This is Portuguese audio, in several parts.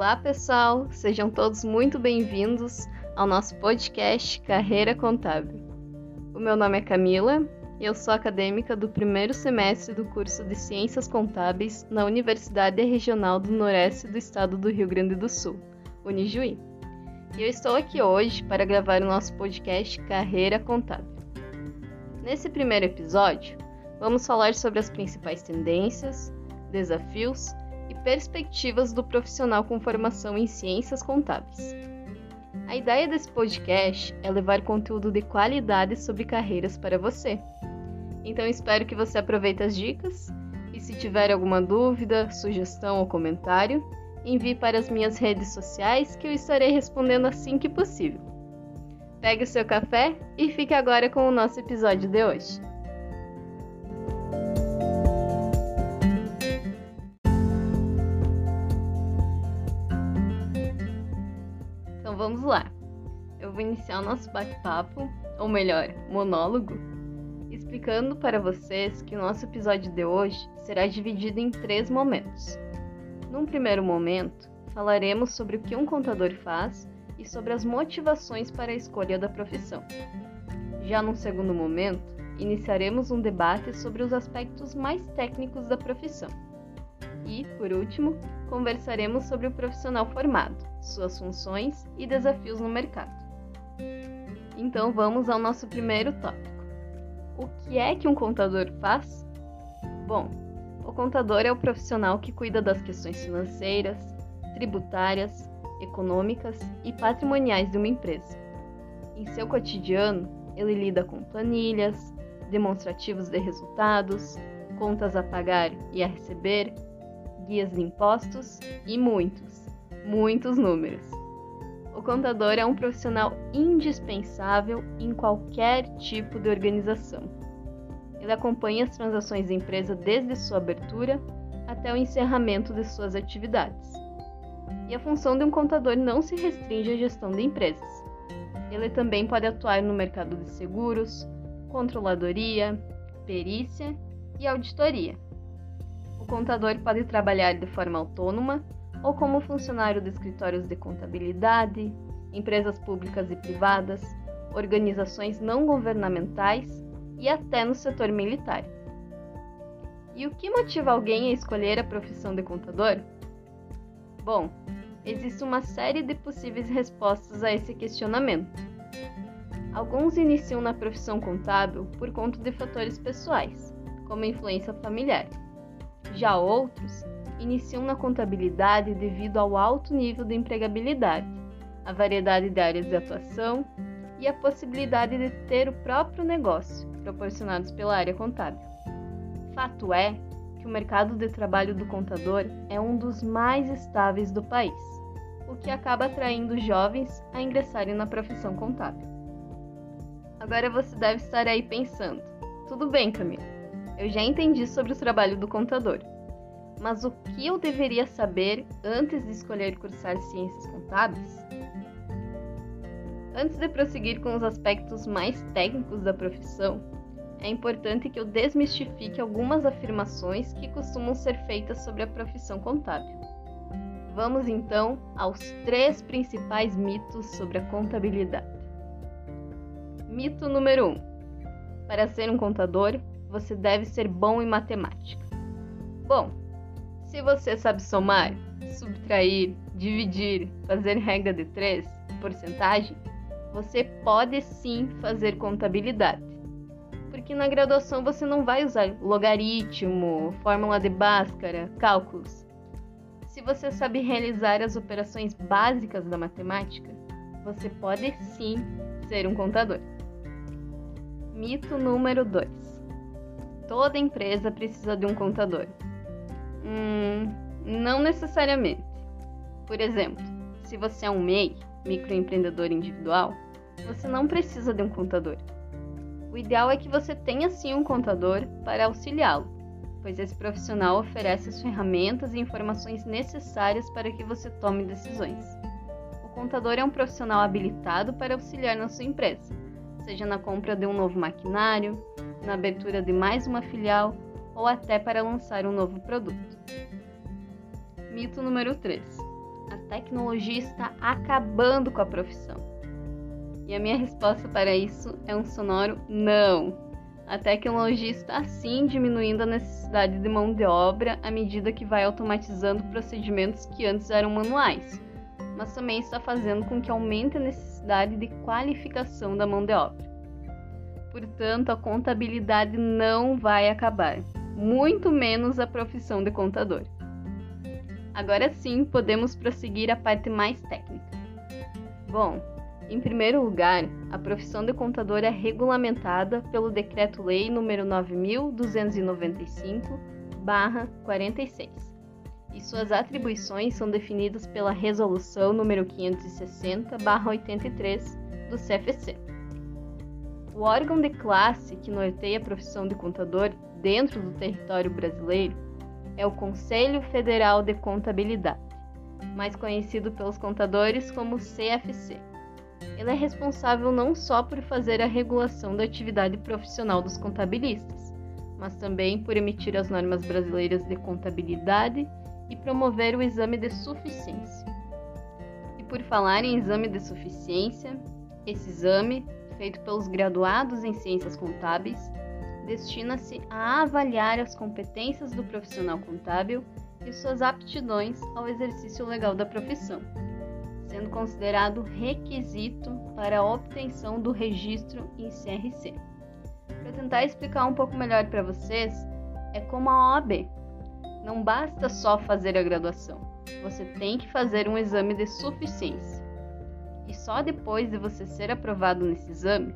Olá, pessoal! Sejam todos muito bem-vindos ao nosso podcast Carreira Contábil. O meu nome é Camila e eu sou acadêmica do primeiro semestre do curso de Ciências Contábeis na Universidade Regional do Noroeste do Estado do Rio Grande do Sul, Unijuí. E eu estou aqui hoje para gravar o nosso podcast Carreira Contábil. Nesse primeiro episódio, vamos falar sobre as principais tendências, desafios e perspectivas do profissional com formação em ciências contábeis. A ideia desse podcast é levar conteúdo de qualidade sobre carreiras para você. Então espero que você aproveite as dicas e se tiver alguma dúvida, sugestão ou comentário, envie para as minhas redes sociais que eu estarei respondendo assim que possível. Pegue o seu café e fique agora com o nosso episódio de hoje. Vamos lá. Eu vou iniciar o nosso bate-papo, ou melhor, monólogo, explicando para vocês que o nosso episódio de hoje será dividido em três momentos. Num primeiro momento, falaremos sobre o que um contador faz e sobre as motivações para a escolha da profissão. Já num segundo momento, iniciaremos um debate sobre os aspectos mais técnicos da profissão. E, por último, conversaremos sobre o profissional formado, suas funções e desafios no mercado. Então vamos ao nosso primeiro tópico. O que é que um contador faz? Bom, o contador é o profissional que cuida das questões financeiras, tributárias, econômicas e patrimoniais de uma empresa. Em seu cotidiano, ele lida com planilhas, demonstrativos de resultados, contas a pagar e a receber, guias de impostos e muitos, muitos números. O contador é um profissional indispensável em qualquer tipo de organização. Ele acompanha as transações da empresa desde sua abertura até o encerramento de suas atividades. E a função de um contador não se restringe à gestão de empresas. Ele também pode atuar no mercado de seguros, controladoria, perícia e auditoria contador pode trabalhar de forma autônoma ou como funcionário de escritórios de contabilidade, empresas públicas e privadas, organizações não governamentais e até no setor militar. E o que motiva alguém a escolher a profissão de contador? Bom, existe uma série de possíveis respostas a esse questionamento. Alguns iniciam na profissão contábil por conta de fatores pessoais, como influência familiar. Já outros iniciam na contabilidade devido ao alto nível de empregabilidade, a variedade de áreas de atuação e a possibilidade de ter o próprio negócio, proporcionados pela área contábil. Fato é que o mercado de trabalho do contador é um dos mais estáveis do país, o que acaba atraindo jovens a ingressarem na profissão contábil. Agora você deve estar aí pensando: tudo bem, Camila, eu já entendi sobre o trabalho do contador. Mas o que eu deveria saber antes de escolher cursar ciências contábeis? Antes de prosseguir com os aspectos mais técnicos da profissão, é importante que eu desmistifique algumas afirmações que costumam ser feitas sobre a profissão contábil. Vamos então aos três principais mitos sobre a contabilidade. Mito número 1: um, Para ser um contador, você deve ser bom em matemática. Bom, se você sabe somar, subtrair, dividir, fazer regra de três, porcentagem, você pode sim fazer contabilidade. Porque na graduação você não vai usar logaritmo, fórmula de Bhaskara, cálculos. Se você sabe realizar as operações básicas da matemática, você pode sim ser um contador. Mito número 2 toda empresa precisa de um contador? Hum, não necessariamente. Por exemplo, se você é um MEI, microempreendedor individual, você não precisa de um contador. O ideal é que você tenha sim um contador para auxiliá-lo, pois esse profissional oferece as ferramentas e informações necessárias para que você tome decisões. O contador é um profissional habilitado para auxiliar na sua empresa, seja na compra de um novo maquinário, na abertura de mais uma filial ou até para lançar um novo produto. Mito número 3. A tecnologia está acabando com a profissão. E a minha resposta para isso é um sonoro não. A tecnologia está sim diminuindo a necessidade de mão de obra à medida que vai automatizando procedimentos que antes eram manuais, mas também está fazendo com que aumente a necessidade de qualificação da mão de obra. Portanto, a contabilidade não vai acabar, muito menos a profissão de contador. Agora sim, podemos prosseguir a parte mais técnica. Bom, em primeiro lugar, a profissão de contador é regulamentada pelo Decreto-Lei nº 9295/46 e suas atribuições são definidas pela Resolução nº 560/83 do CFC. O órgão de classe que norteia a profissão de contador dentro do território brasileiro é o Conselho Federal de Contabilidade, mais conhecido pelos contadores como CFC. Ele é responsável não só por fazer a regulação da atividade profissional dos contabilistas, mas também por emitir as normas brasileiras de contabilidade e promover o exame de suficiência. E por falar em exame de suficiência, esse exame, feito pelos graduados em ciências contábeis, destina-se a avaliar as competências do profissional contábil e suas aptidões ao exercício legal da profissão sendo considerado requisito para a obtenção do registro em CRC. Para tentar explicar um pouco melhor para vocês, é como a OAB. Não basta só fazer a graduação, você tem que fazer um exame de suficiência. E só depois de você ser aprovado nesse exame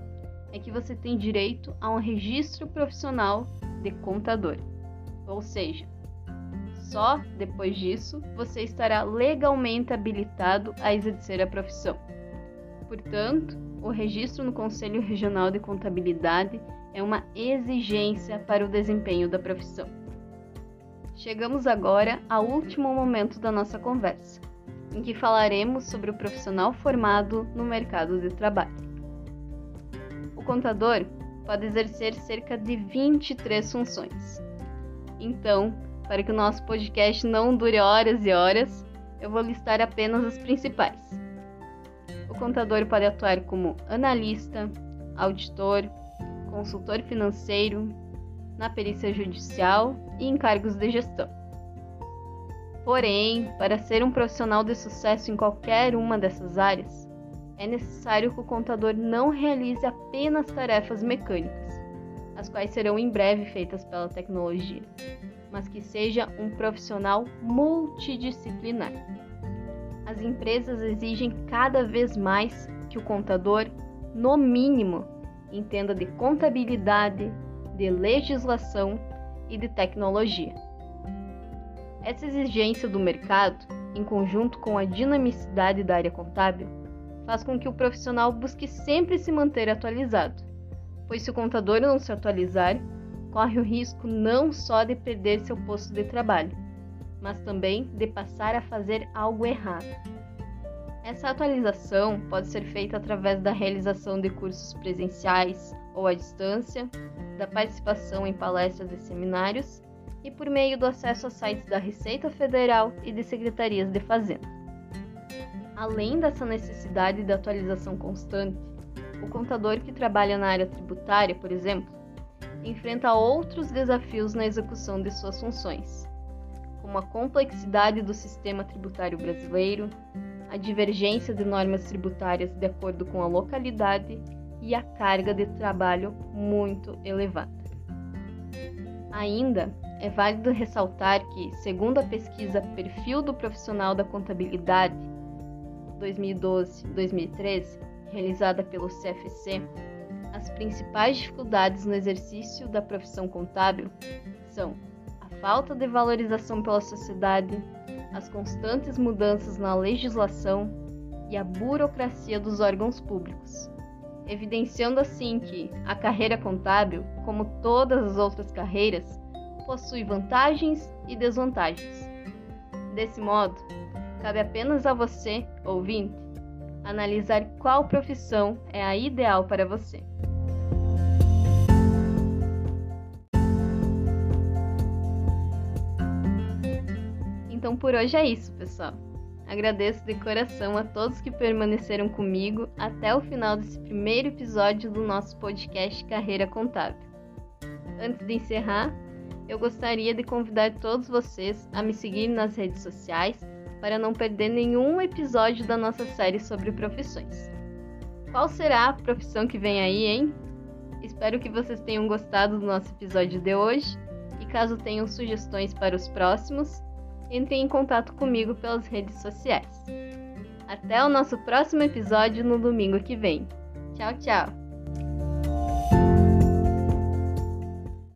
é que você tem direito a um registro profissional de contador. Ou seja, só depois disso você estará legalmente habilitado a exercer a profissão. Portanto, o registro no Conselho Regional de Contabilidade é uma exigência para o desempenho da profissão. Chegamos agora ao último momento da nossa conversa, em que falaremos sobre o profissional formado no mercado de trabalho. O contador pode exercer cerca de 23 funções. Então, para que o nosso podcast não dure horas e horas, eu vou listar apenas as principais. O contador pode atuar como analista, auditor, consultor financeiro, na perícia judicial e em cargos de gestão. Porém, para ser um profissional de sucesso em qualquer uma dessas áreas, é necessário que o contador não realize apenas tarefas mecânicas, as quais serão em breve feitas pela tecnologia mas que seja um profissional multidisciplinar. As empresas exigem cada vez mais que o contador, no mínimo, entenda de contabilidade, de legislação e de tecnologia. Essa exigência do mercado, em conjunto com a dinamicidade da área contábil, faz com que o profissional busque sempre se manter atualizado, pois se o contador não se atualizar, corre o risco não só de perder seu posto de trabalho, mas também de passar a fazer algo errado. Essa atualização pode ser feita através da realização de cursos presenciais ou à distância, da participação em palestras e seminários e por meio do acesso a sites da Receita Federal e de secretarias de Fazenda. Além dessa necessidade de atualização constante, o contador que trabalha na área tributária, por exemplo, enfrenta outros desafios na execução de suas funções, como a complexidade do sistema tributário brasileiro, a divergência de normas tributárias de acordo com a localidade e a carga de trabalho muito elevada. Ainda é válido ressaltar que, segundo a pesquisa Perfil do Profissional da Contabilidade 2012-2013, realizada pelo CFC, as principais dificuldades no exercício da profissão contábil são a falta de valorização pela sociedade, as constantes mudanças na legislação e a burocracia dos órgãos públicos, evidenciando assim que a carreira contábil, como todas as outras carreiras, possui vantagens e desvantagens. Desse modo, cabe apenas a você, ouvinte, analisar qual profissão é a ideal para você. Então por hoje é isso, pessoal. agradeço de coração a todos que permaneceram comigo até o final desse primeiro episódio do nosso podcast Carreira Contábil. Antes de encerrar, eu gostaria de convidar todos vocês a me seguir nas redes sociais para não perder nenhum episódio da nossa série sobre profissões. Qual será a profissão que vem aí, hein? Espero que vocês tenham gostado do nosso episódio de hoje e caso tenham sugestões para os próximos, entrem em contato comigo pelas redes sociais. Até o nosso próximo episódio no domingo que vem. Tchau, tchau!